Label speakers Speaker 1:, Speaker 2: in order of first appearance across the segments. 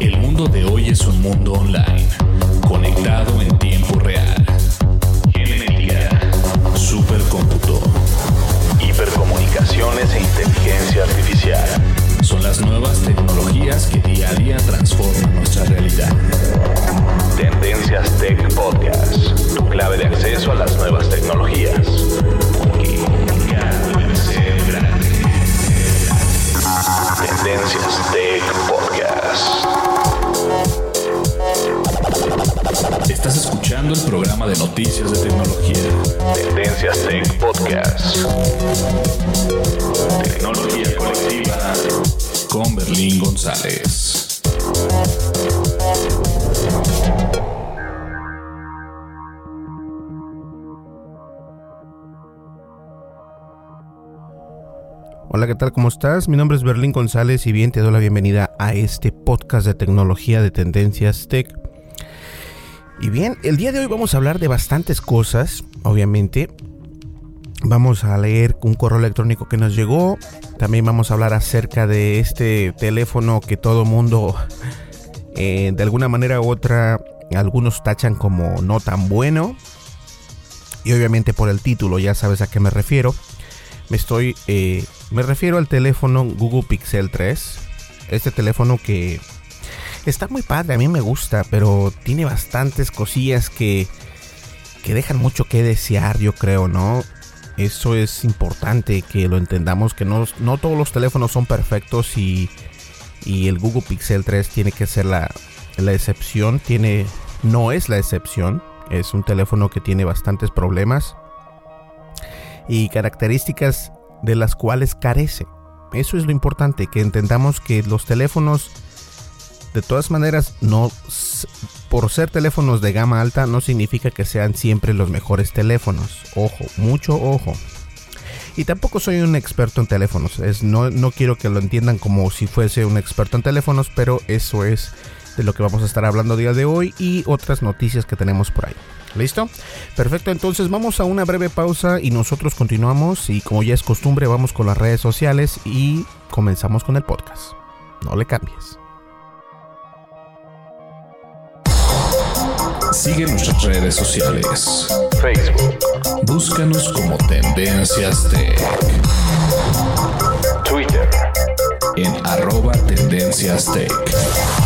Speaker 1: El mundo de hoy es un mundo online, conectado en tiempo real.
Speaker 2: Hola, ¿qué tal? ¿Cómo estás? Mi nombre es Berlín González y bien te doy la bienvenida a este podcast de tecnología de Tendencias Tech. Y bien, el día de hoy vamos a hablar de bastantes cosas, obviamente. Vamos a leer un correo electrónico que nos llegó. También vamos a hablar acerca de este teléfono que todo mundo, eh, de alguna manera u otra, algunos tachan como no tan bueno. Y obviamente por el título ya sabes a qué me refiero. Me estoy, eh, me refiero al teléfono Google Pixel 3. Este teléfono que está muy padre, a mí me gusta, pero tiene bastantes cosillas que, que dejan mucho que desear, yo creo, ¿no? Eso es importante que lo entendamos, que no, no todos los teléfonos son perfectos y, y el Google Pixel 3 tiene que ser la, la excepción, tiene, no es la excepción, es un teléfono que tiene bastantes problemas y características de las cuales carece. Eso es lo importante, que entendamos que los teléfonos de todas maneras, no por ser teléfonos de gama alta no significa que sean siempre los mejores teléfonos. Ojo, mucho ojo. Y tampoco soy un experto en teléfonos. No, no quiero que lo entiendan como si fuese un experto en teléfonos, pero eso es de lo que vamos a estar hablando día de hoy y otras noticias que tenemos por ahí. ¿Listo? Perfecto, entonces vamos a una breve pausa y nosotros continuamos y como ya es costumbre vamos con las redes sociales y comenzamos con el podcast. No le cambies.
Speaker 1: Sigue nuestras redes sociales. Facebook. Búscanos como Tendencias Tech. Twitter. En arroba Tendencias Tech.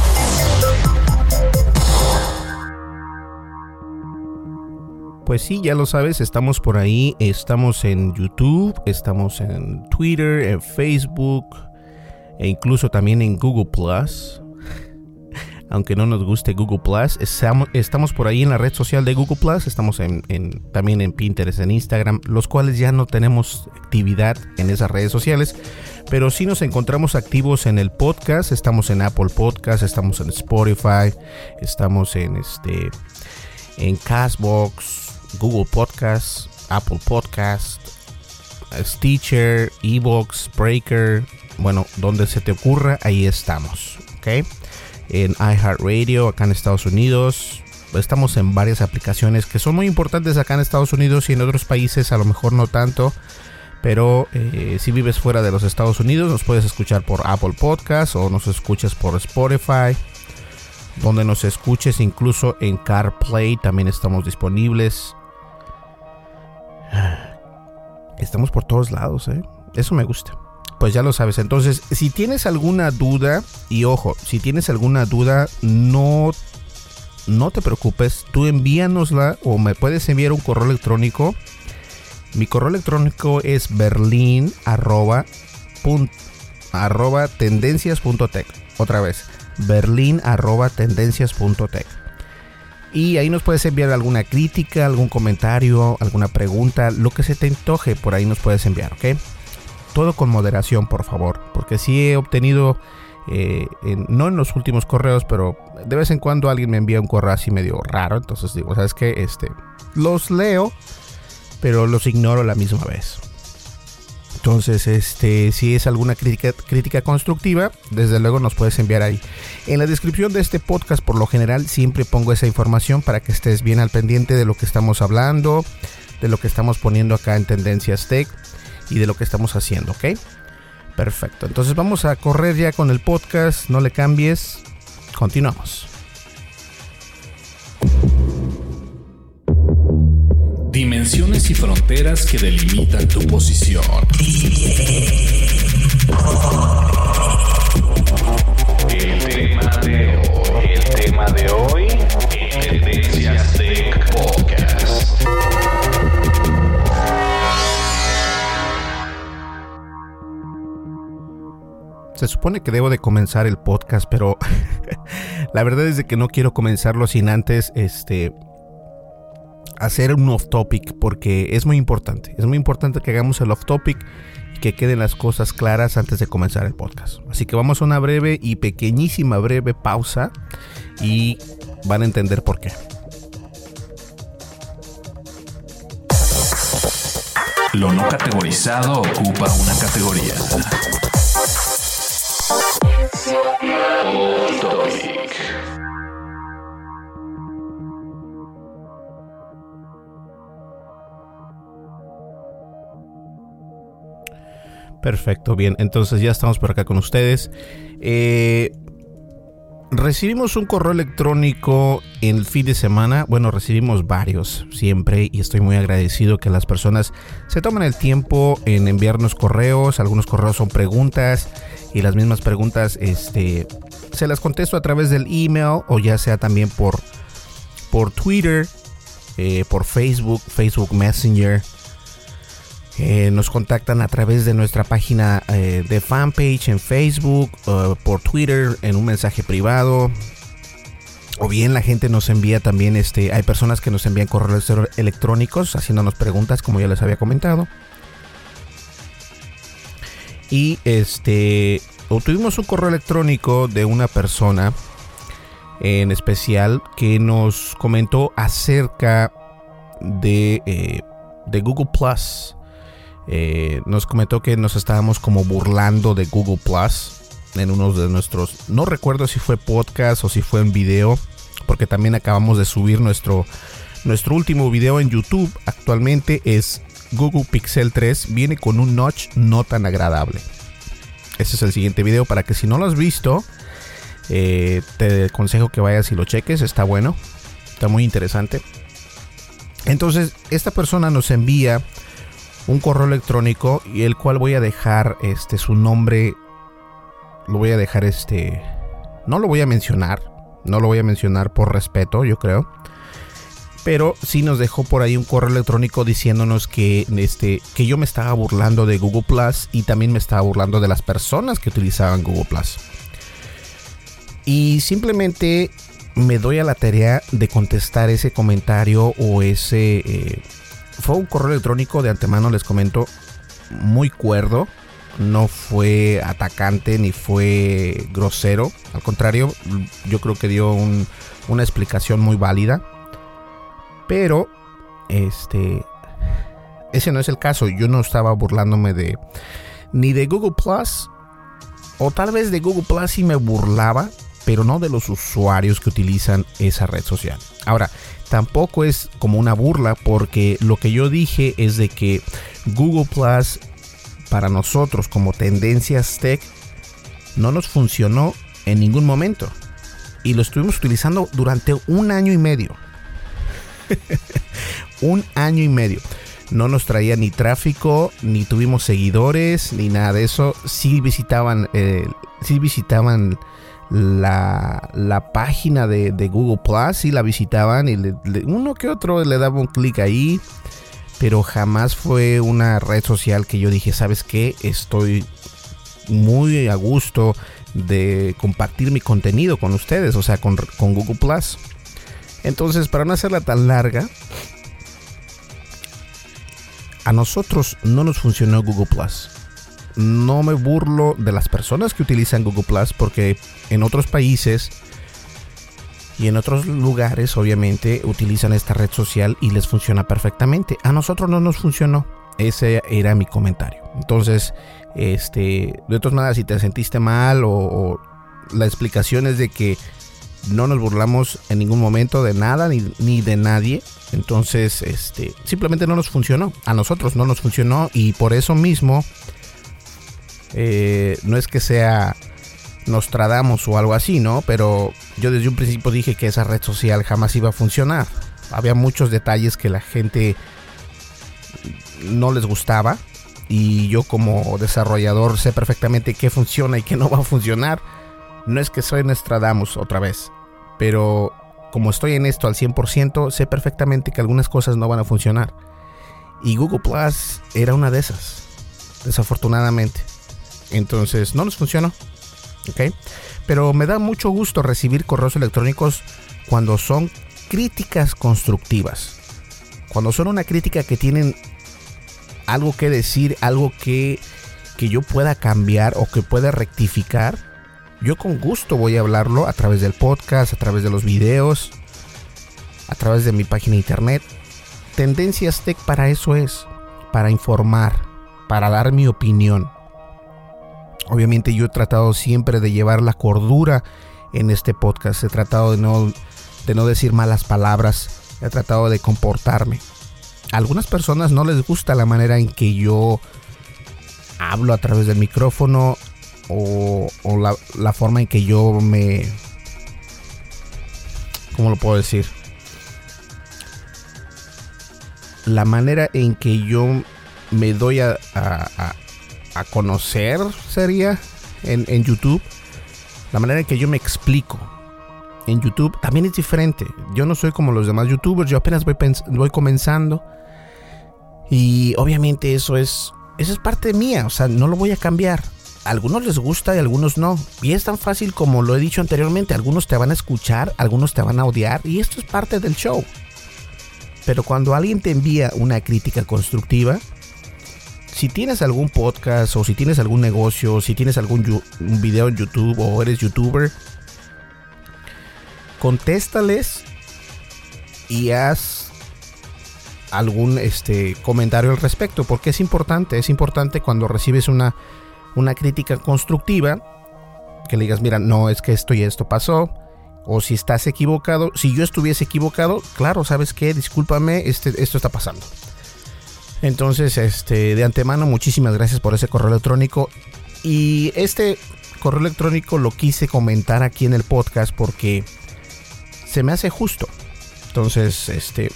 Speaker 2: Pues sí, ya lo sabes, estamos por ahí, estamos en YouTube, estamos en Twitter, en Facebook e incluso también en Google Plus aunque no nos guste Google. Estamos, por ahí en la red social de Google Plus, estamos también en Pinterest, en Instagram, los cuales ya no tenemos actividad en esas redes sociales, pero sí nos encontramos activos en el podcast, estamos en Apple Podcast, estamos en Spotify, estamos en este en Castbox, Google Podcast, Apple Podcast, Stitcher, Evox, Breaker, bueno, donde se te ocurra, ahí estamos, ¿ok? en iHeartRadio acá en Estados Unidos. Estamos en varias aplicaciones que son muy importantes acá en Estados Unidos y en otros países a lo mejor no tanto. Pero eh, si vives fuera de los Estados Unidos, nos puedes escuchar por Apple Podcast o nos escuchas por Spotify. Donde nos escuches, incluso en CarPlay también estamos disponibles. Estamos por todos lados, ¿eh? Eso me gusta. Pues ya lo sabes. Entonces, si tienes alguna duda, y ojo, si tienes alguna duda, no, no te preocupes. Tú envíanosla o me puedes enviar un correo electrónico mi correo electrónico es berlin arroba, tendencias.tech. Otra vez, berlin arroba. Y ahí nos puedes enviar alguna crítica, algún comentario, alguna pregunta, lo que se te antoje, por ahí nos puedes enviar, ¿ok? Todo con moderación, por favor, porque sí he obtenido, eh, no en los últimos correos, pero de vez en cuando alguien me envía un correo así medio raro, entonces digo, ¿sabes qué? Este, los leo pero los ignoro la misma vez. Entonces, este, si es alguna crítica, crítica constructiva, desde luego nos puedes enviar ahí. En la descripción de este podcast, por lo general, siempre pongo esa información para que estés bien al pendiente de lo que estamos hablando, de lo que estamos poniendo acá en Tendencias Tech y de lo que estamos haciendo, ¿ok? Perfecto. Entonces vamos a correr ya con el podcast. No le cambies. Continuamos.
Speaker 1: Dimensiones y fronteras que delimitan tu posición. El tema de hoy, el tema de hoy, Tendencias Tech Podcast.
Speaker 2: Se supone que debo de comenzar el podcast, pero la verdad es de que no quiero comenzarlo sin antes este hacer un off topic porque es muy importante. Es muy importante que hagamos el off topic y que queden las cosas claras antes de comenzar el podcast. Así que vamos a una breve y pequeñísima breve pausa y van a entender por qué.
Speaker 1: Lo no categorizado ocupa una categoría. Off topic.
Speaker 2: Perfecto, bien. Entonces ya estamos por acá con ustedes. Eh, recibimos un correo electrónico en el fin de semana. Bueno, recibimos varios siempre y estoy muy agradecido que las personas se tomen el tiempo en enviarnos correos. Algunos correos son preguntas y las mismas preguntas este, se las contesto a través del email o ya sea también por, por Twitter, eh, por Facebook, Facebook Messenger. Eh, nos contactan a través de nuestra página eh, de fanpage en Facebook, por Twitter, en un mensaje privado. O bien la gente nos envía también, este, hay personas que nos envían correos electrónicos haciéndonos preguntas, como ya les había comentado. Y este, obtuvimos un correo electrónico de una persona en especial que nos comentó acerca de, eh, de Google Plus. Eh, nos comentó que nos estábamos como burlando de Google Plus en uno de nuestros, no recuerdo si fue podcast o si fue en video, porque también acabamos de subir nuestro, nuestro último video en YouTube. Actualmente es Google Pixel 3, viene con un notch no tan agradable. Ese es el siguiente video para que si no lo has visto, eh, te aconsejo que vayas y lo cheques, está bueno, está muy interesante. Entonces, esta persona nos envía un correo electrónico y el cual voy a dejar este su nombre. Lo voy a dejar este no lo voy a mencionar no lo voy a mencionar por respeto yo creo. Pero sí nos dejó por ahí un correo electrónico diciéndonos que este que yo me estaba burlando de Google Plus y también me estaba burlando de las personas que utilizaban Google Plus. Y simplemente me doy a la tarea de contestar ese comentario o ese eh, fue un correo electrónico de antemano, les comento, muy cuerdo. No fue atacante ni fue grosero. Al contrario, yo creo que dio una explicación muy válida. Pero, este, ese no es el caso. Yo no estaba burlándome de ni de Google Plus. O tal vez de Google Plus sí me burlaba, pero no de los usuarios que utilizan esa red social. Ahora, tampoco es como una burla porque lo que yo dije es de que Google Plus para nosotros como Tendencias Tech no nos funcionó en ningún momento. Y lo estuvimos utilizando durante un año y medio. un año y medio. No nos traía ni tráfico, ni tuvimos seguidores, ni nada de eso. Sí visitaban, eh, sí visitaban la, la página de, Google Plus, sí la visitaban y uno que otro le daba un clic ahí. Pero jamás fue una red social que yo dije, ¿sabes qué? Estoy muy a gusto de compartir mi contenido con ustedes, o sea, con, Google Plus. Entonces, para no hacerla tan larga, a nosotros no nos funcionó Google Plus. No me burlo de las personas que utilizan Google Plus porque en otros países y en otros lugares obviamente utilizan esta red social y les funciona perfectamente. A nosotros no nos funcionó. Ese era mi comentario. Entonces, este, de todas maneras, si te sentiste mal o, la explicación es de que no nos burlamos en ningún momento de nada ni, de nadie. Entonces, este, simplemente no nos funcionó. A nosotros no nos funcionó y por eso mismo eh, no es que sea Nostradamus o algo así, ¿no? Pero yo desde un principio dije que esa red social jamás iba a funcionar. Había muchos detalles que la gente no les gustaba y yo como desarrollador sé perfectamente qué funciona y qué no va a funcionar. No es que soy Nostradamus otra vez, pero como estoy en esto al 100%, sé perfectamente que algunas cosas no van a funcionar. Y Google Plus era una de esas, desafortunadamente. Entonces no nos funcionó. ¿Ok? Pero me da mucho gusto recibir correos electrónicos cuando son críticas constructivas. Cuando son una crítica que tienen algo que decir, algo que, que yo pueda cambiar o que pueda rectificar, yo con gusto voy a hablarlo a través del podcast, a través de los videos, a través de mi página internet. Tendencias Tech para eso es, para informar, para dar mi opinión. Obviamente yo he tratado siempre de llevar la cordura en este podcast, he tratado de no, de no decir malas palabras, he tratado de comportarme. Algunas personas no les gusta la manera en que yo hablo a través del micrófono o, la, forma en que yo me... ¿Cómo lo puedo decir? La manera en que yo me doy a, a, conocer sería en, YouTube. La manera en que yo me explico en YouTube también es diferente. Yo no soy como los demás youtubers, yo apenas voy, voy comenzando. Y obviamente eso es, eso es parte mía, o sea, no lo voy a cambiar. A algunos les gusta y a algunos no. Y es tan fácil como lo he dicho anteriormente, algunos te van a escuchar, algunos te van a odiar y esto es parte del show. Pero cuando alguien te envía una crítica constructiva, si tienes algún podcast o si tienes algún negocio, si tienes algún video en YouTube o eres youtuber, contéstales y haz algún este, comentario al respecto, porque es importante, es importante cuando recibes una, una crítica constructiva, que le digas, mira, no, es que esto y esto pasó, o si estás equivocado, si yo estuviese equivocado, claro, ¿sabes qué? Discúlpame, este, esto está pasando. Entonces, este, de antemano, muchísimas gracias por ese correo electrónico. Y este correo electrónico lo quise comentar aquí en el podcast porque se me hace justo. Entonces, este,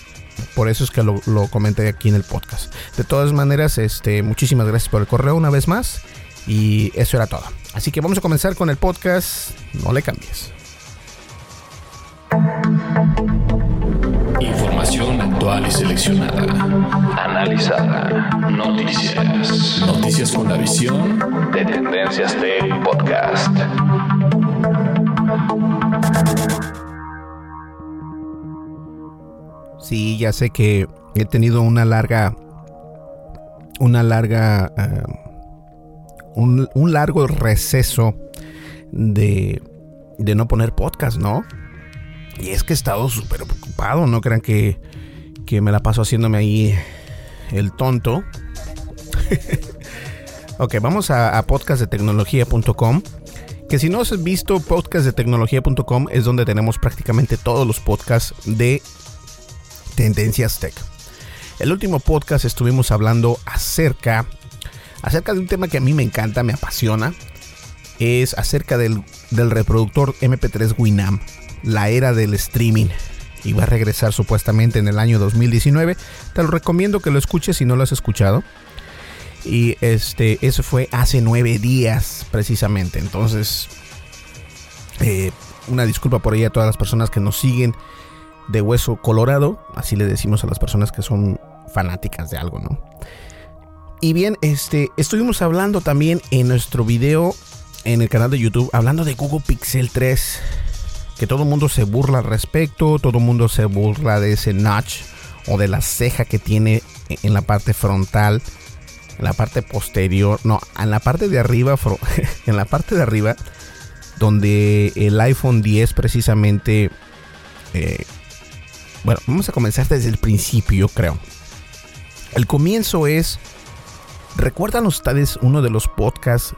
Speaker 2: por eso es que lo, comenté aquí en el podcast. De todas maneras, este, muchísimas gracias por el correo una vez más. Y eso era todo. Así que vamos a comenzar con el podcast. No le cambies.
Speaker 1: Información actual y seleccionada. Analizada. Noticias. Noticias con la visión de Tendencias de Podcast.
Speaker 2: Sí, ya sé que he tenido una larga, una larga, eh, un, largo receso de, de no poner podcast, ¿no? Y es que he estado súper preocupado, no crean que, que me la paso haciéndome ahí el tonto. ok, vamos a, a podcastdetecnología.com. Que si no has visto podcastdetecnología.com es donde tenemos prácticamente todos los podcasts de Tendencias Tech. El último podcast estuvimos hablando acerca acerca de un tema que a mí me encanta, me apasiona, es acerca del, del reproductor MP3 Winamp, la era del streaming. Y va a regresar supuestamente en el año 2019. Te lo recomiendo que lo escuches si no lo has escuchado. Y este, eso fue hace nueve días precisamente. Entonces, eh, una disculpa por ahí a todas las personas que nos siguen de hueso colorado. Así le decimos a las personas que son fanáticas de algo, ¿no? Y bien, este, estuvimos hablando también en nuestro video en el canal de YouTube, hablando de Google Pixel 3. Que todo el mundo se burla al respecto, todo el mundo se burla de ese notch o de la ceja que tiene en la parte frontal, en la parte posterior, no, en la parte de arriba, en la parte de arriba, donde el iPhone 10 precisamente, eh, bueno, vamos a comenzar desde el principio, creo. El comienzo es, ¿recuerdan ustedes uno de los podcasts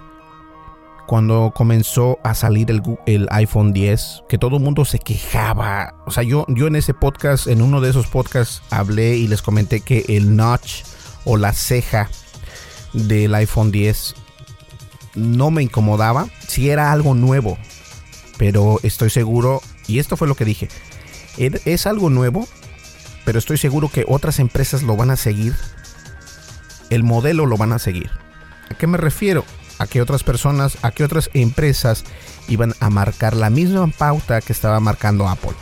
Speaker 2: cuando comenzó a salir el, iPhone 10, que todo el mundo se quejaba. O sea, yo, yo en ese podcast, en uno de esos podcasts, hablé y les comenté que el notch o la ceja del iPhone 10 no me incomodaba si era algo nuevo. Pero estoy seguro, y esto fue lo que dije, es algo nuevo, pero estoy seguro que otras empresas lo van a seguir. El modelo lo van a seguir. ¿A qué me refiero? A que otras personas, a que otras empresas iban a marcar la misma pauta que estaba marcando Apple.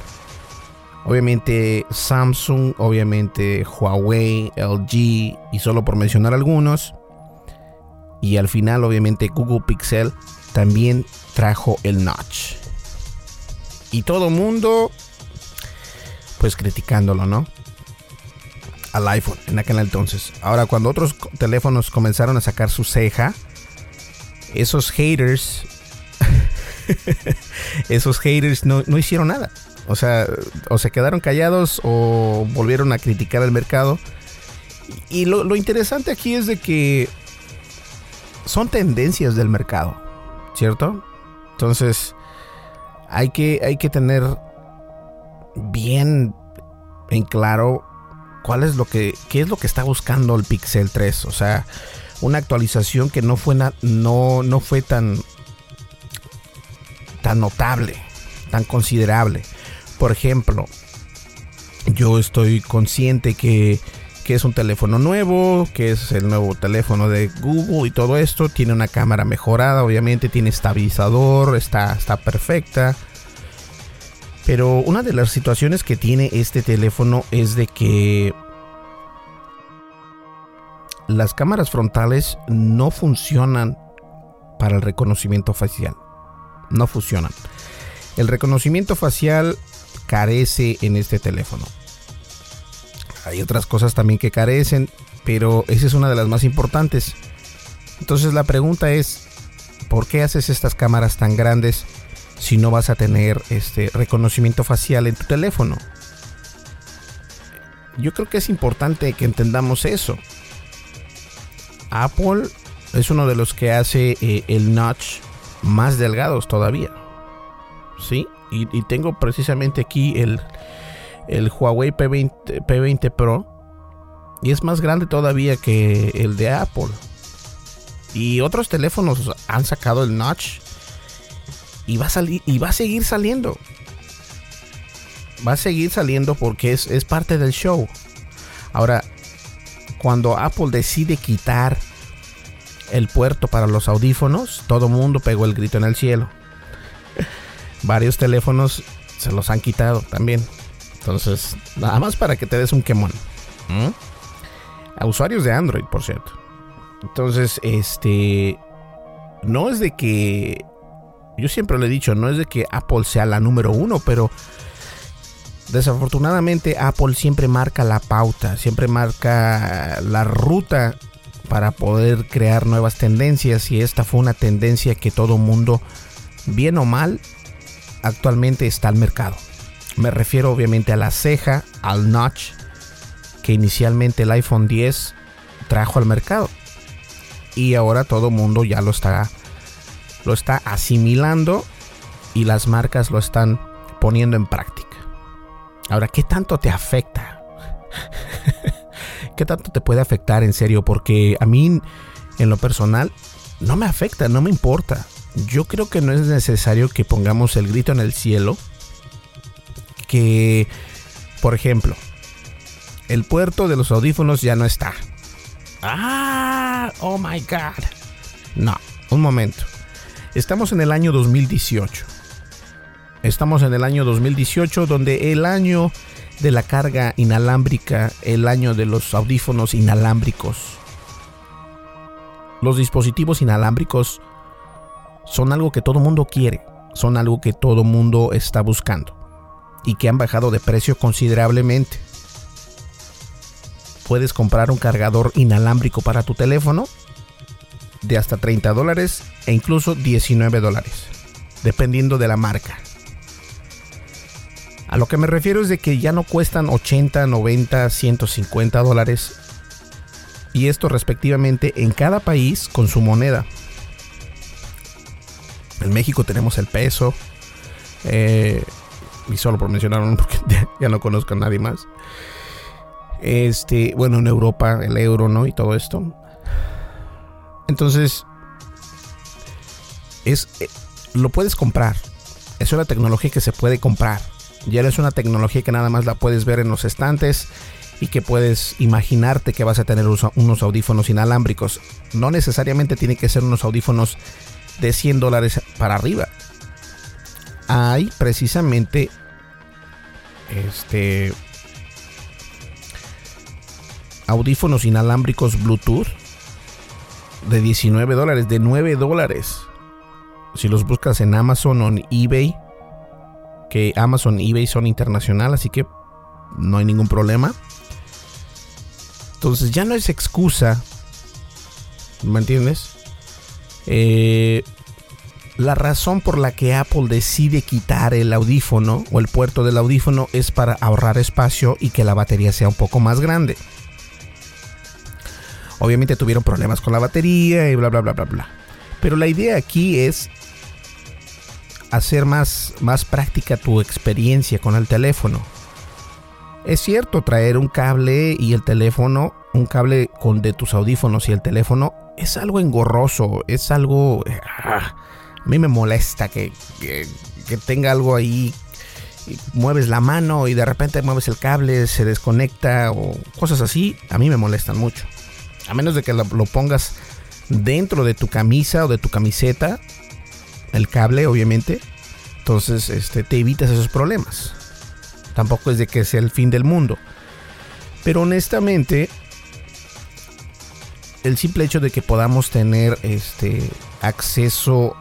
Speaker 2: Obviamente Samsung, obviamente Huawei, LG y solo por mencionar algunos. Y al final obviamente Google Pixel también trajo el notch. Y todo mundo pues criticándolo, ¿no? Al iPhone en aquel entonces. Ahora, cuando otros teléfonos comenzaron a sacar su ceja, esos haters, esos haters no, hicieron nada. O sea, o se quedaron callados o volvieron a criticar el mercado. Y lo, lo interesante aquí es de que son tendencias del mercado, ¿cierto? Entonces, hay que, hay que tener bien en claro cuál es lo que qué es lo que está buscando el Pixel 3, o sea, una actualización que no fue no no fue tan tan notable, tan considerable. Por ejemplo, yo estoy consciente que, que es un teléfono nuevo, que es el nuevo teléfono de Google y todo esto. Tiene una cámara mejorada, obviamente, tiene estabilizador, está, está perfecta. Pero una de las situaciones que tiene este teléfono es de que las cámaras frontales no funcionan para el reconocimiento facial. No funcionan. El reconocimiento facial carece en este teléfono. Hay otras cosas también que carecen, pero esa es una de las más importantes. Entonces la pregunta es, ¿por qué haces estas cámaras tan grandes si no vas a tener este reconocimiento facial en tu teléfono. Yo creo que es importante que entendamos eso. Apple es uno de los que hace eh, el notch más delgados todavía. ¿Sí? Y, tengo precisamente aquí el, el Huawei P20, P20 Pro. Y es más grande todavía que el de Apple. Y otros teléfonos han sacado el notch y va a salir y va a seguir saliendo. Va a seguir saliendo porque es, es parte del show. Ahora, cuando Apple decide quitar el puerto para los audífonos, todo mundo pegó el grito en el cielo. Varios teléfonos se los han quitado también. Entonces, nada más para que te des un quemón. A usuarios de Android, por cierto. Entonces, este. No es de que yo siempre le he dicho, no es de que Apple sea la número uno, pero desafortunadamente Apple siempre marca la pauta, siempre marca la ruta para poder crear nuevas tendencias y esta fue una tendencia que todo mundo, bien o mal, actualmente está al mercado. Me refiero obviamente a la ceja, al notch, que inicialmente el iPhone 10 trajo al mercado. Y ahora todo mundo ya lo está lo está asimilando y las marcas lo están poniendo en práctica. Ahora, ¿qué tanto te afecta? ¿Qué tanto te puede afectar en serio? Porque a mí en lo personal, no me afecta, no me importa. Yo creo que no es necesario que pongamos el grito en el cielo. Que, por ejemplo, el puerto de los audífonos ya no está. Ah, oh my god. No, un momento. Estamos en el año 2018. Estamos en el año 2018 donde el año de la carga inalámbrica, el año de los audífonos inalámbricos. Los dispositivos inalámbricos son algo que todo mundo quiere, son algo que todo mundo está buscando y que han bajado de precio considerablemente. Puedes comprar un cargador inalámbrico para tu teléfono de hasta 30 dólares e incluso 19 dólares, dependiendo de la marca. A lo que me refiero es de que ya no cuestan 80, 90, 150 dólares. Y esto respectivamente en cada país con su moneda. En México tenemos el peso. Eh, y solo por mencionar porque ya, no conozco a nadie más. Este, bueno, en Europa el euro, ¿no? Y todo esto. Entonces, es, eh, lo puedes comprar. Es una tecnología que se puede comprar. Ya es una tecnología que nada más la puedes ver en los estantes y que puedes imaginarte que vas a tener unos audífonos inalámbricos. No necesariamente tiene que ser unos audífonos de 100 dólares para arriba. Hay precisamente este audífonos inalámbricos Bluetooth de 19 dólares, de 9 dólares. Si los buscas en Amazon o en eBay, que Amazon y eBay son internacional, así que no hay ningún problema. Entonces ya no es excusa, ¿me entiendes? Eh, la razón por la que Apple decide quitar el audífono o el puerto del audífono es para ahorrar espacio y que la batería sea un poco más grande. Obviamente tuvieron problemas con la batería y bla bla bla bla bla. Pero la idea aquí es hacer más, más práctica tu experiencia con el teléfono. Es cierto, traer un cable y el teléfono, un cable con de tus audífonos y el teléfono, es algo engorroso, es algo... Ah, a mí me molesta que, que, tenga algo ahí, mueves la mano y de repente mueves el cable, se desconecta o cosas así, a mí me molestan mucho. A menos de que lo pongas dentro de tu camisa o de tu camiseta, el cable, obviamente. Entonces, este, te evitas esos problemas. Tampoco es de que sea el fin del mundo. Pero honestamente, el simple hecho de que podamos tener este acceso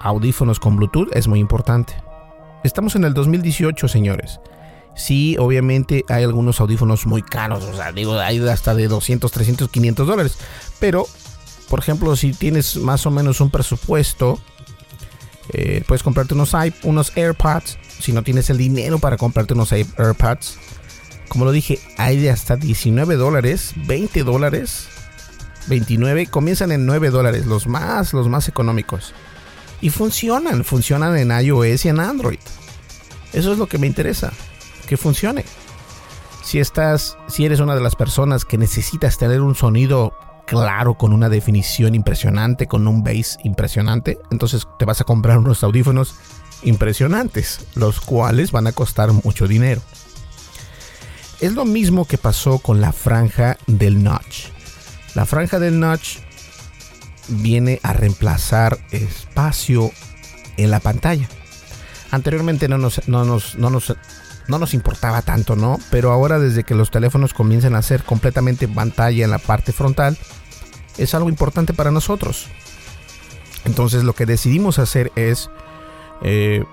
Speaker 2: a audífonos con Bluetooth es muy importante. Estamos en el 2018, señores. Sí, obviamente hay algunos audífonos muy caros, o sea, digo, hay hasta de 200, 300, 500 dólares. Pero por ejemplo, si tienes más o menos un presupuesto, eh, puedes comprarte unos, unos AirPods. Si no tienes el dinero para comprarte unos AirPods, como lo dije, hay de hasta 19 dólares, 20 dólares, 29, comienzan en 9 dólares, los más, los más económicos. Y funcionan, funcionan en iOS y en Android. Eso es lo que me interesa, que funcione. Si estás, si eres una de las personas que necesitas tener un sonido claro, con una definición impresionante, con un bass impresionante, entonces te vas a comprar unos audífonos impresionantes, los cuales van a costar mucho dinero. Es lo mismo que pasó con la franja del notch. La franja del notch viene a reemplazar espacio en la pantalla. Anteriormente no nos, no nos, no nos, no nos importaba tanto, ¿no? Pero ahora desde que los teléfonos comienzan a ser completamente pantalla en la parte frontal, es algo importante para nosotros. Entonces lo que decidimos hacer es eh,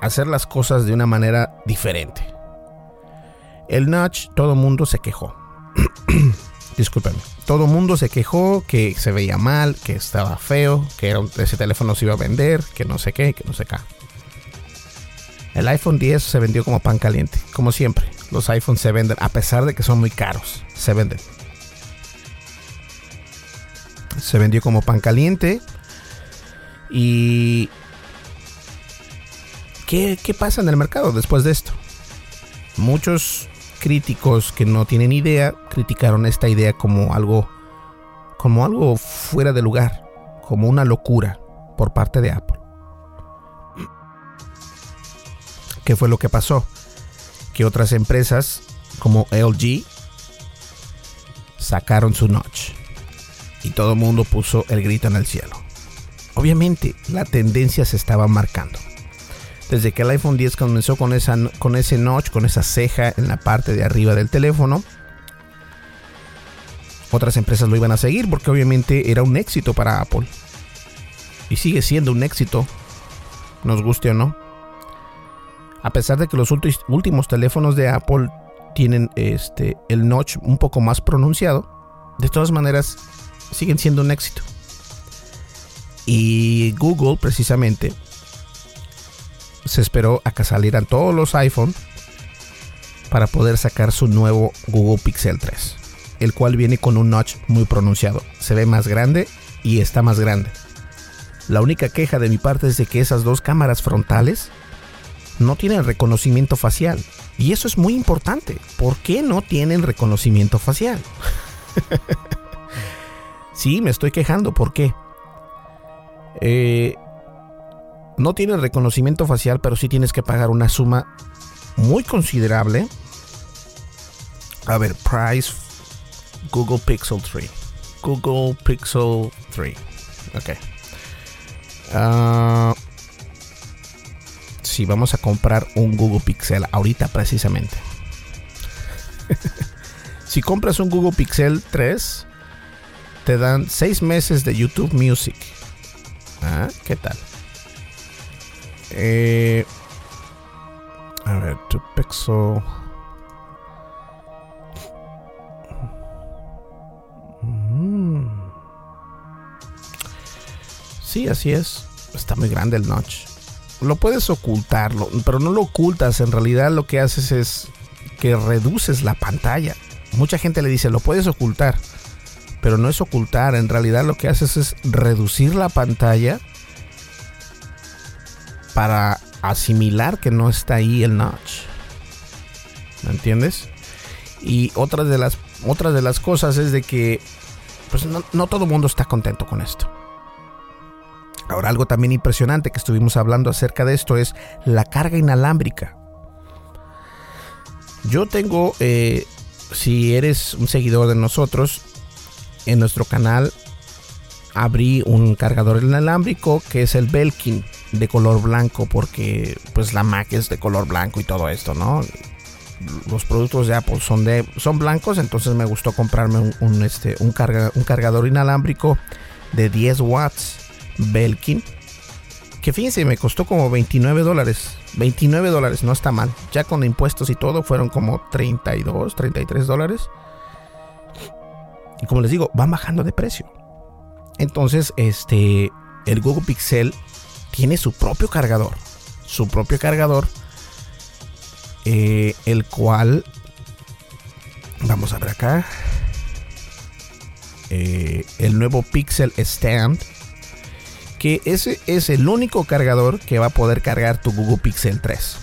Speaker 2: hacer las cosas de una manera diferente. El notch, todo mundo se quejó. Discúlpenme. Todo mundo se quejó que se veía mal, que estaba feo, que ese teléfono se iba a vender, que no sé qué, que no sé qué. El iPhone 10 se vendió como pan caliente, como siempre. Los iPhones se venden, a pesar de que son muy caros, se venden se vendió como pan caliente. Y... ¿Qué, pasa en el mercado después de esto? Muchos críticos que no tienen idea criticaron esta idea como algo como algo fuera de lugar, como una locura por parte de Apple. ¿Qué fue lo que pasó? Que otras empresas como LG sacaron su notch y todo el mundo puso el grito en el cielo. Obviamente, la tendencia se estaba marcando. Desde que el iPhone 10 comenzó con, ese notch, con esa ceja en la parte de arriba del teléfono, otras empresas lo iban a seguir porque obviamente era un éxito para Apple. Y sigue siendo un éxito, nos guste o no. A pesar de que los últimos teléfonos de Apple tienen este, el notch un poco más pronunciado, de todas maneras siguen siendo un éxito. Y Google precisamente se esperó a que salieran todos los iPhone para poder sacar su nuevo Google Pixel 3, el cual viene con un notch muy pronunciado. Se ve más grande y está más grande. La única queja de mi parte es de que esas dos cámaras frontales no tienen reconocimiento facial. Y eso es muy importante. ¿Por qué no tienen reconocimiento facial? sí, me estoy quejando. ¿Por qué? Eh, no tiene reconocimiento facial, pero sí tienes que pagar una suma muy considerable. A ver, price Google Pixel 3. Google Pixel 3. Ok. Uh, si vamos a comprar un Google Pixel ahorita precisamente. si compras un Google Pixel 3, te dan 6 meses de YouTube Music. Ah, ¿Qué tal? Eh, a ver, tu Pixel. Mm. Sí, así es. Está muy grande el notch lo puedes ocultarlo, pero no lo ocultas. En realidad lo que haces es que reduces la pantalla. Mucha gente le dice, lo puedes ocultar, pero no es ocultar. En realidad lo que haces es reducir la pantalla para asimilar que no está ahí el notch. ¿Me entiendes? Y otra de las, otras de las cosas es de que pues no, todo el mundo está contento con esto. Ahora algo también impresionante que estuvimos hablando acerca de esto es la carga inalámbrica. Yo tengo, eh, si eres un seguidor de nosotros, en nuestro canal abrí un cargador inalámbrico que es el Belkin de color blanco porque pues la Mac es de color blanco y todo esto, ¿no? Los productos de Apple son de son blancos, entonces me gustó comprarme un, este, un, un cargador inalámbrico de 10 watts Belkin. Que fíjense, me costó como 29 dólares. 29 dólares, no está mal. Ya con impuestos y todo fueron como 32, 33 dólares. Y como les digo, van bajando de precio. Entonces, este, el Google Pixel tiene su propio cargador. Su propio cargador. Eh, el cual, vamos a ver acá. Eh, el nuevo Pixel Stand que ese es el único cargador que va a poder cargar tu Google Pixel 3.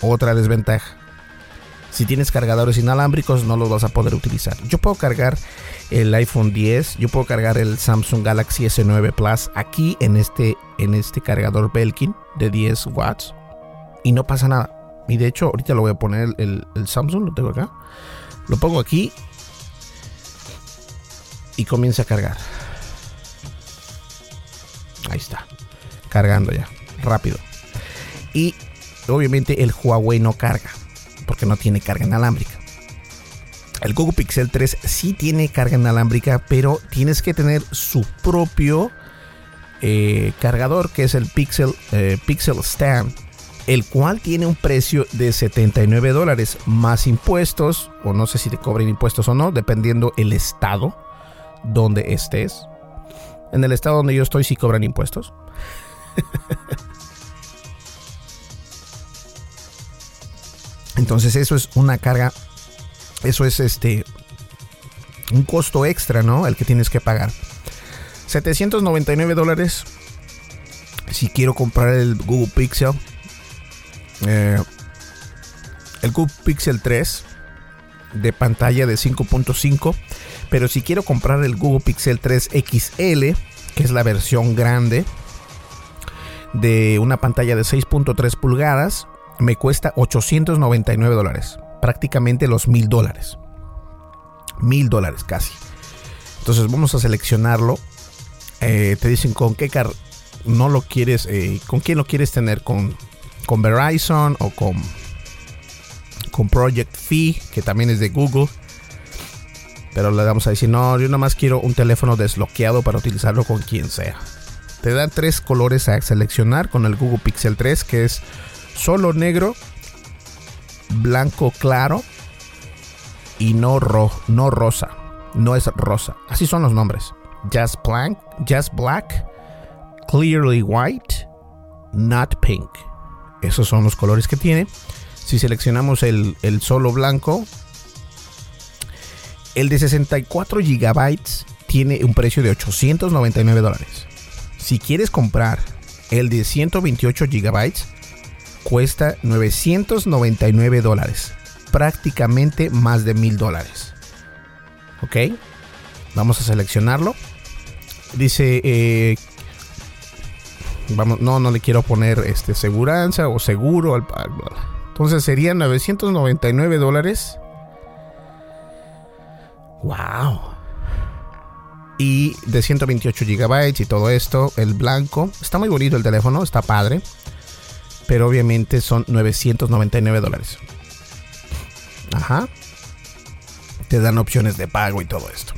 Speaker 2: Otra desventaja. Si tienes cargadores inalámbricos no los vas a poder utilizar. Yo puedo cargar el iPhone 10, yo puedo cargar el Samsung Galaxy S9 Plus aquí en este, en este cargador Belkin de 10 watts y no pasa nada. Y de hecho ahorita lo voy a poner el, el Samsung, lo tengo acá. Lo pongo aquí y comienza a cargar. Ahí está. Cargando ya. Rápido. Y obviamente el Huawei no carga. Porque no tiene carga inalámbrica. El Google Pixel 3 sí tiene carga inalámbrica. Pero tienes que tener su propio eh, cargador. Que es el Pixel, eh, Pixel Stand. El cual tiene un precio de 79 dólares. Más impuestos. O no sé si te cobren impuestos o no. Dependiendo el estado donde estés. En el estado donde yo estoy sí cobran impuestos. Entonces eso es una carga, eso es este un costo extra, ¿no? El que tienes que pagar. 799 dólares si quiero comprar el Google Pixel. Eh, el Google Pixel 3 de pantalla de 5.5. Pero si quiero comprar el Google Pixel 3 XL, que es la versión grande de una pantalla de 6.3 pulgadas, me cuesta 899 dólares. Prácticamente los mil dólares. Mil dólares casi. Entonces vamos a seleccionarlo. Eh, te dicen con qué car no lo quieres, eh, con quién lo quieres tener, con, con Verizon o con, con Project Fee, que también es de Google. Pero le vamos a decir, no, yo nada más quiero un teléfono desbloqueado para utilizarlo con quien sea. Te dan tres colores a seleccionar con el Google Pixel 3, que es solo negro, blanco claro y no, no rosa. No es rosa. Así son los nombres. Just Black, Just Black, Clearly White, Not Pink. Esos son los colores que tiene. Si seleccionamos el, el solo blanco, el de 64 GB tiene un precio de 899 dólares. Si quieres comprar el de 128 GB, cuesta 999 dólares. Prácticamente más de mil dólares. Ok. Vamos a seleccionarlo. Dice, eh, vamos, no, no le quiero poner este seguranza o seguro. Entonces serían 999 dólares. Wow. Y de 128 gigabytes y todo esto, el blanco. Está muy bonito el teléfono, está padre. Pero obviamente son 999 dólares. Ajá. Te dan opciones de pago y todo esto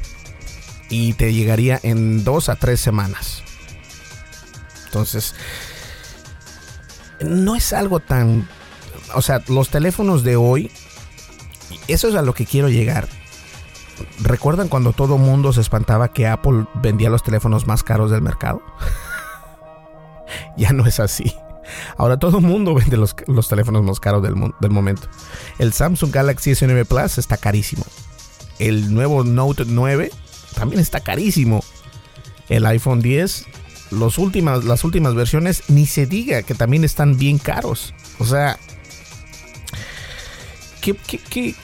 Speaker 2: y te llegaría en dos a tres semanas. Entonces, no es algo tan... O sea, los teléfonos de hoy, eso es a lo que quiero llegar. ¿Recuerdan cuando todo mundo se espantaba que Apple vendía los teléfonos más caros del mercado? ya no es así. Ahora todo el mundo vende los, teléfonos más caros del, del, momento. El Samsung Galaxy S9 Plus está carísimo. El nuevo Note 9 también está carísimo. El iPhone 10, los últimas, las últimas versiones, ni se diga que también están bien caros. O sea, ¿qué, qué,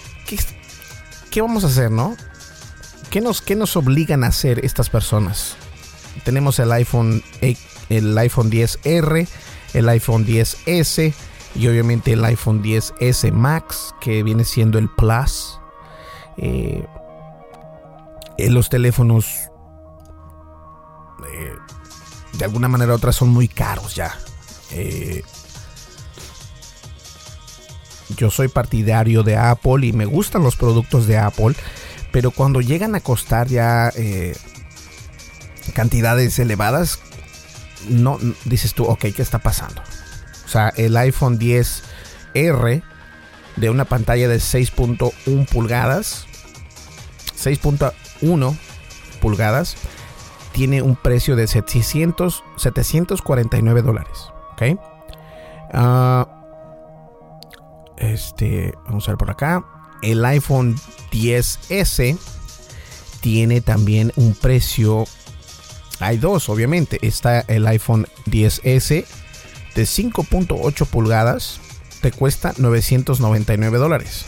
Speaker 2: qué, vamos a hacer, no? ¿Qué nos, ¿Qué nos obligan a hacer estas personas? Tenemos el iPhone, el iPhone 10R, el iPhone 10S y obviamente el iPhone 10S Max, que viene siendo el Plus. Eh, eh, los teléfonos eh, de alguna manera u otra son muy caros ya. Eh, yo soy partidario de Apple y me gustan los productos de Apple, pero cuando llegan a costar ya cantidades elevadas, no dices tú, ok, ¿qué está pasando? O sea, el iPhone 10R de una pantalla de 6.1 pulgadas, 6.1 1 pulgadas tiene un precio de 700, 749 dólares. ¿Ok? Ah, este, vamos a ver por acá. El iPhone 10S tiene también un precio. Hay dos, obviamente. Está el iPhone 10S de 5.8 pulgadas. Te cuesta 999 dólares.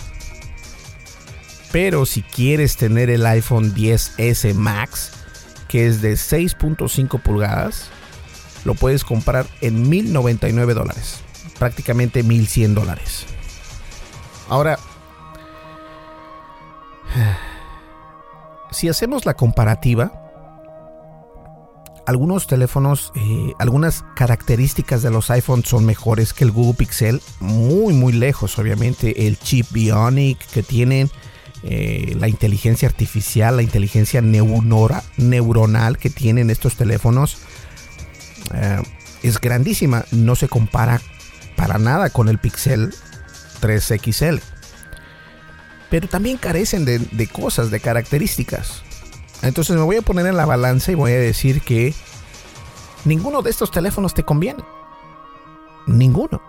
Speaker 2: Pero si quieres tener el iPhone 10S Max, que es de 6.5 pulgadas, lo puedes comprar en 1099 dólares, prácticamente 1100 dólares. Ahora, si hacemos la comparativa, algunos teléfonos, eh, algunas características de los iPhones son mejores que el Google Pixel, muy muy lejos, obviamente el chip Bionic que tienen eh, la inteligencia artificial, la inteligencia neuronal que tienen estos teléfonos eh, es grandísima. No se compara para nada con el Pixel 3 XL. Pero también carecen de cosas, de características. Entonces me voy a poner en la balanza y voy a decir que ninguno de estos teléfonos te conviene. Ninguno.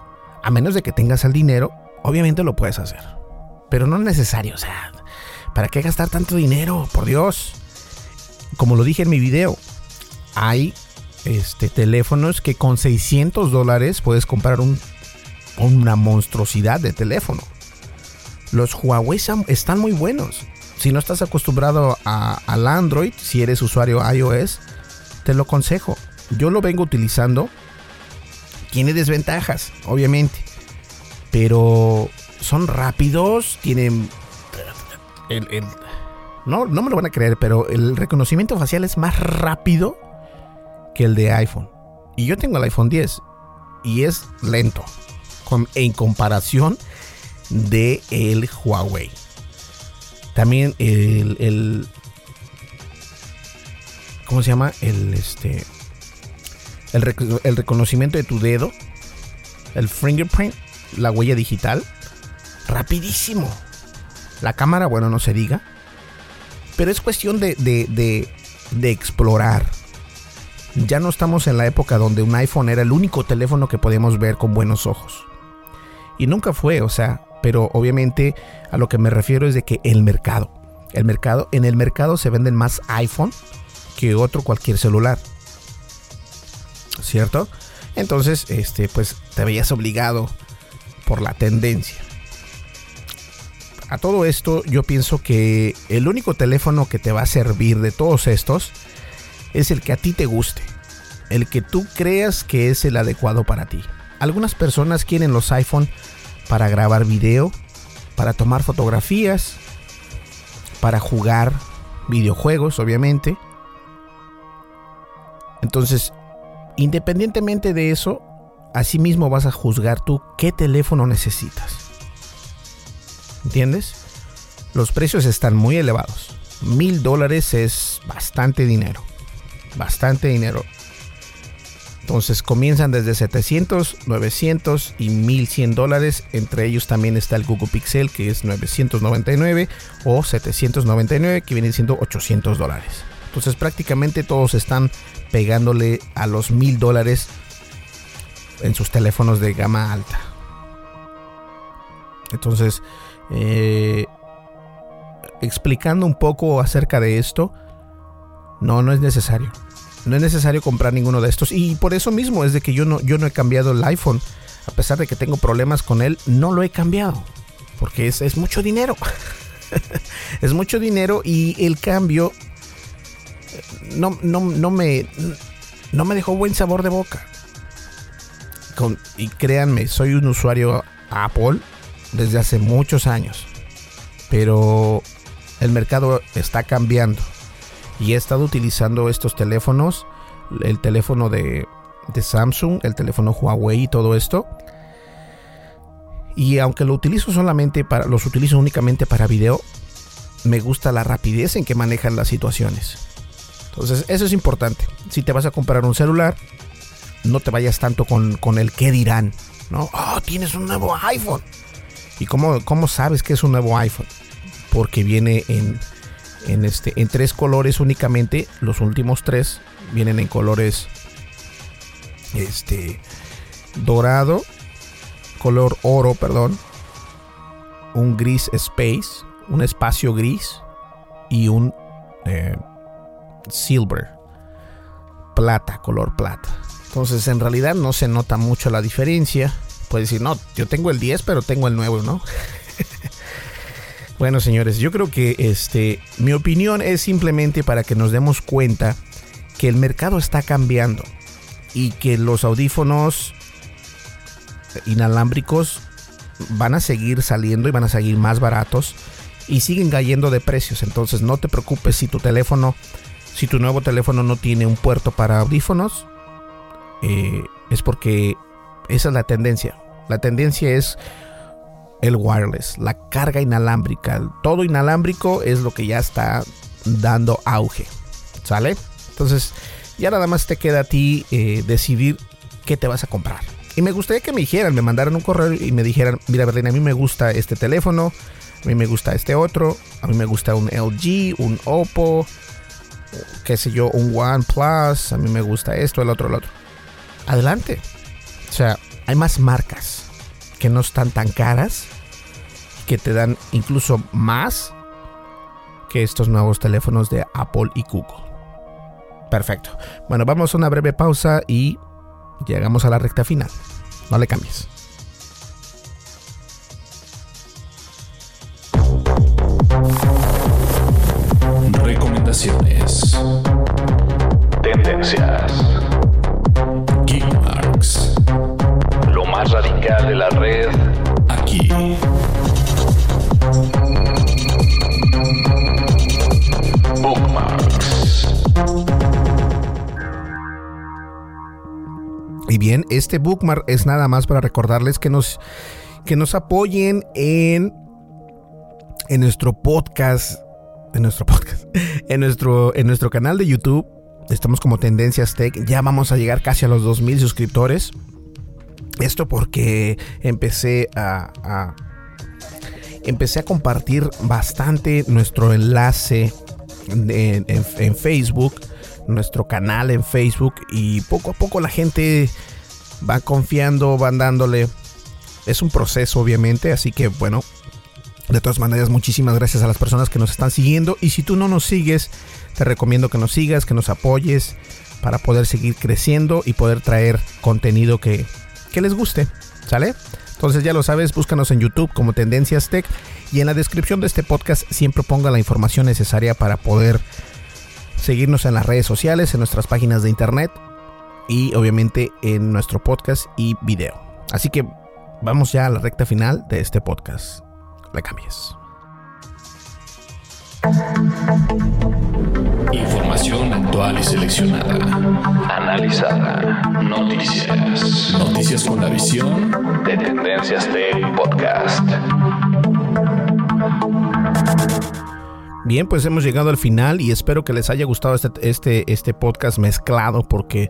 Speaker 2: A menos de que tengas el dinero, obviamente lo puedes hacer. Pero no es necesario. O sea, ¿Para qué gastar tanto dinero? Por Dios. Como lo dije en mi video, hay este, teléfonos que con 600 dólares puedes comprar un, una monstruosidad de teléfono. los Huawei están muy buenos. Si no estás acostumbrado al Android, si eres usuario iOS, te lo aconsejo. Yo lo vengo utilizando. Tiene desventajas, obviamente. Pero son rápidos, tienen... no, no me lo van a creer, pero el reconocimiento facial es más rápido que el de iPhone. Y yo tengo el iPhone 10 y es lento en comparación de el Huawei. También el, el ¿cómo se llama? El este el, el reconocimiento de tu dedo, el fingerprint, la huella digital, rapidísimo. La cámara, bueno, no se diga. Pero es cuestión de, de, de, de explorar. Ya no estamos en la época donde un iPhone era el único teléfono que podíamos ver con buenos ojos. Y nunca fue, o sea, pero obviamente a lo que me refiero es de que el mercado, el mercado, en el mercado se venden más iPhone que otro cualquier celular. ¿Cierto? Entonces, este, pues te veías obligado por la tendencia. A todo esto, yo pienso que el único teléfono que te va a servir de todos estos es el que a ti te guste, el que tú creas que es el adecuado para ti. Algunas personas quieren los iPhone para grabar video, para tomar fotografías, para jugar videojuegos, obviamente. Entonces, independientemente de eso, asimismo vas a juzgar tú qué teléfono necesitas. ¿Entiendes? Los precios están muy elevados. Mil dólares es bastante dinero. Bastante dinero. Entonces comienzan desde 700, 900 y 1100 dólares. Entre ellos también está el Google Pixel que es 999 o 799 que viene siendo 800 dólares. Entonces prácticamente todos están pegándole a los 1000 dólares en sus teléfonos de gama alta. Entonces, eh, explicando un poco acerca de esto, no, no es necesario. No es necesario comprar ninguno de estos. Y por eso mismo es de que yo no, yo no he cambiado el iPhone. A pesar de que tengo problemas con él, no lo he cambiado. Porque es, es mucho dinero. es mucho dinero y el cambio no, no, no, me, no me dejó buen sabor de boca. Y créanme, soy un usuario Apple desde hace muchos años. Pero el mercado está cambiando y he estado utilizando estos teléfonos, el teléfono de, Samsung, el teléfono Huawei y todo esto. Y aunque lo utilizo solamente para, los utilizo únicamente para video, me gusta la rapidez en que manejan las situaciones. Entonces, eso es importante. Si te vas a comprar un celular, no te vayas tanto con, el qué dirán. ¿no? Oh, tienes un nuevo iPhone. ¿Y cómo, cómo sabes que es un nuevo iPhone? Porque viene en, en, este, en tres colores únicamente. Los últimos tres vienen en colores este, dorado, color oro, perdón, un gris space, un espacio gris y un eh, silver, plata, color plata. Entonces en realidad no se nota mucho la diferencia. Puedes decir, no, yo tengo el 10, pero tengo el nuevo, ¿no? Bueno, señores, yo creo que este, mi opinión es simplemente para que nos demos cuenta que el mercado está cambiando y que los audífonos inalámbricos van a seguir saliendo y van a seguir más baratos y siguen cayendo de precios. Entonces no te preocupes si tu teléfono, si tu nuevo teléfono no tiene un puerto para audífonos, eh, es porque esa es la tendencia. La tendencia es el wireless, la carga inalámbrica, todo inalámbrico es lo que ya está dando auge. ¿Sale? Entonces, ya nada más te queda a ti eh, decidir qué te vas a comprar. Y me gustaría que me dijeran, me mandaran un correo y me dijeran, mira Berlín, a mí me gusta este teléfono, a mí me gusta este otro, a mí me gusta un LG, un Oppo, qué sé yo, un OnePlus, a mí me gusta esto, el otro, el otro. Adelante. O sea, hay más marcas que no están tan caras, que te dan incluso más que estos nuevos teléfonos de Apple y Google. Perfecto. Bueno, vamos a una breve pausa y llegamos a la recta final. No le cambies.
Speaker 1: Recomendaciones. Tendencias. Geekmarks. Lo más radical de la red
Speaker 2: Y bien, este bookmark es nada más para recordarles que nos, que nos apoyen en, en nuestro podcast. En nuestro podcast. En nuestro, en nuestro canal de YouTube. Estamos como Tendencias Tech. Ya vamos a llegar casi a los 2000 suscriptores. Esto porque empecé a, empecé a compartir bastante nuestro enlace en, en- en Facebook, nuestro canal en Facebook y poco a poco la gente va confiando, van dándole. Es un proceso obviamente, así que bueno, de todas maneras muchísimas gracias a las personas que nos están siguiendo y si tú no nos sigues, te recomiendo que nos sigas, que nos apoyes para poder seguir creciendo y poder traer contenido que, que les guste, ¿sale? Entonces ya lo sabes, búscanos en YouTube como Tendencias Tech y en la descripción de este podcast siempre ponga la información necesaria para poder seguirnos en las redes sociales, en nuestras páginas de internet y obviamente en nuestro podcast y video. Así que vamos ya a la recta final de este podcast. Le cambies.
Speaker 1: Información actual y seleccionada. Analizada. Noticias. Noticias con la visión de Tendencias Tech Podcast.
Speaker 2: Bien, pues hemos llegado al final y espero que les haya gustado este, este, este podcast mezclado porque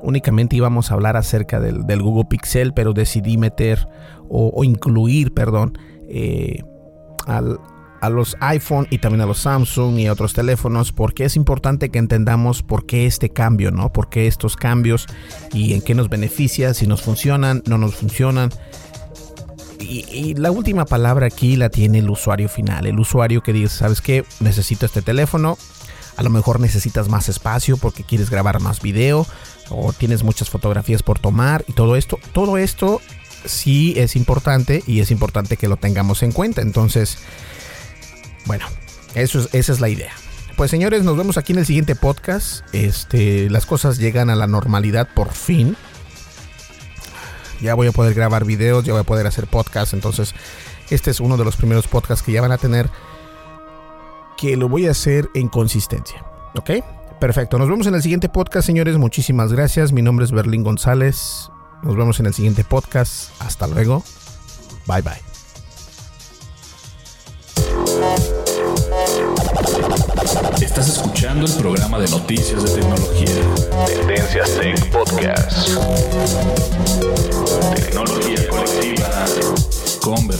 Speaker 2: únicamente íbamos a hablar acerca del, del Google Pixel, pero decidí meter o, incluir, perdón, eh, al, a los iPhone y también a los Samsung y a otros teléfonos porque es importante que entendamos por qué este cambio, ¿no? Por qué estos cambios y en qué nos beneficia, si nos funcionan, no nos funcionan. Y, y la última palabra aquí la tiene el usuario final, el usuario que dice, ¿sabes qué? Necesito este teléfono, a lo mejor necesitas más espacio porque quieres grabar más video o tienes muchas fotografías por tomar y todo esto, todo esto sí es importante y es importante que lo tengamos en cuenta. Entonces, bueno, eso es, esa es la idea. Pues señores, nos vemos aquí en el siguiente podcast. Este, las cosas llegan a la normalidad por fin. Ya voy a poder grabar videos, ya voy a poder hacer podcasts. Entonces, este es uno de los primeros podcasts que ya van a tener. Que lo voy a hacer en consistencia. ¿Ok? Perfecto. Nos vemos en el siguiente podcast, señores. Muchísimas gracias. Mi nombre es Berlín González. Nos vemos en el siguiente podcast. Hasta luego. Bye bye.
Speaker 1: Estás escuchando el programa de noticias de tecnología. Tendencias Tech Podcast.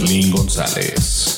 Speaker 1: Berlín González.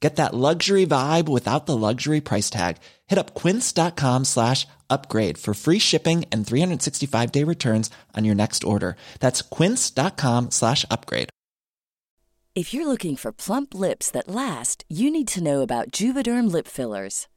Speaker 3: Get that luxury vibe without the luxury price tag. Hit up quince.com slash upgrade for free shipping and 365 day returns on your next order. That's quince.com slash upgrade.
Speaker 4: If you're looking for plump lips that last, you need to know about Juvederm lip fillers.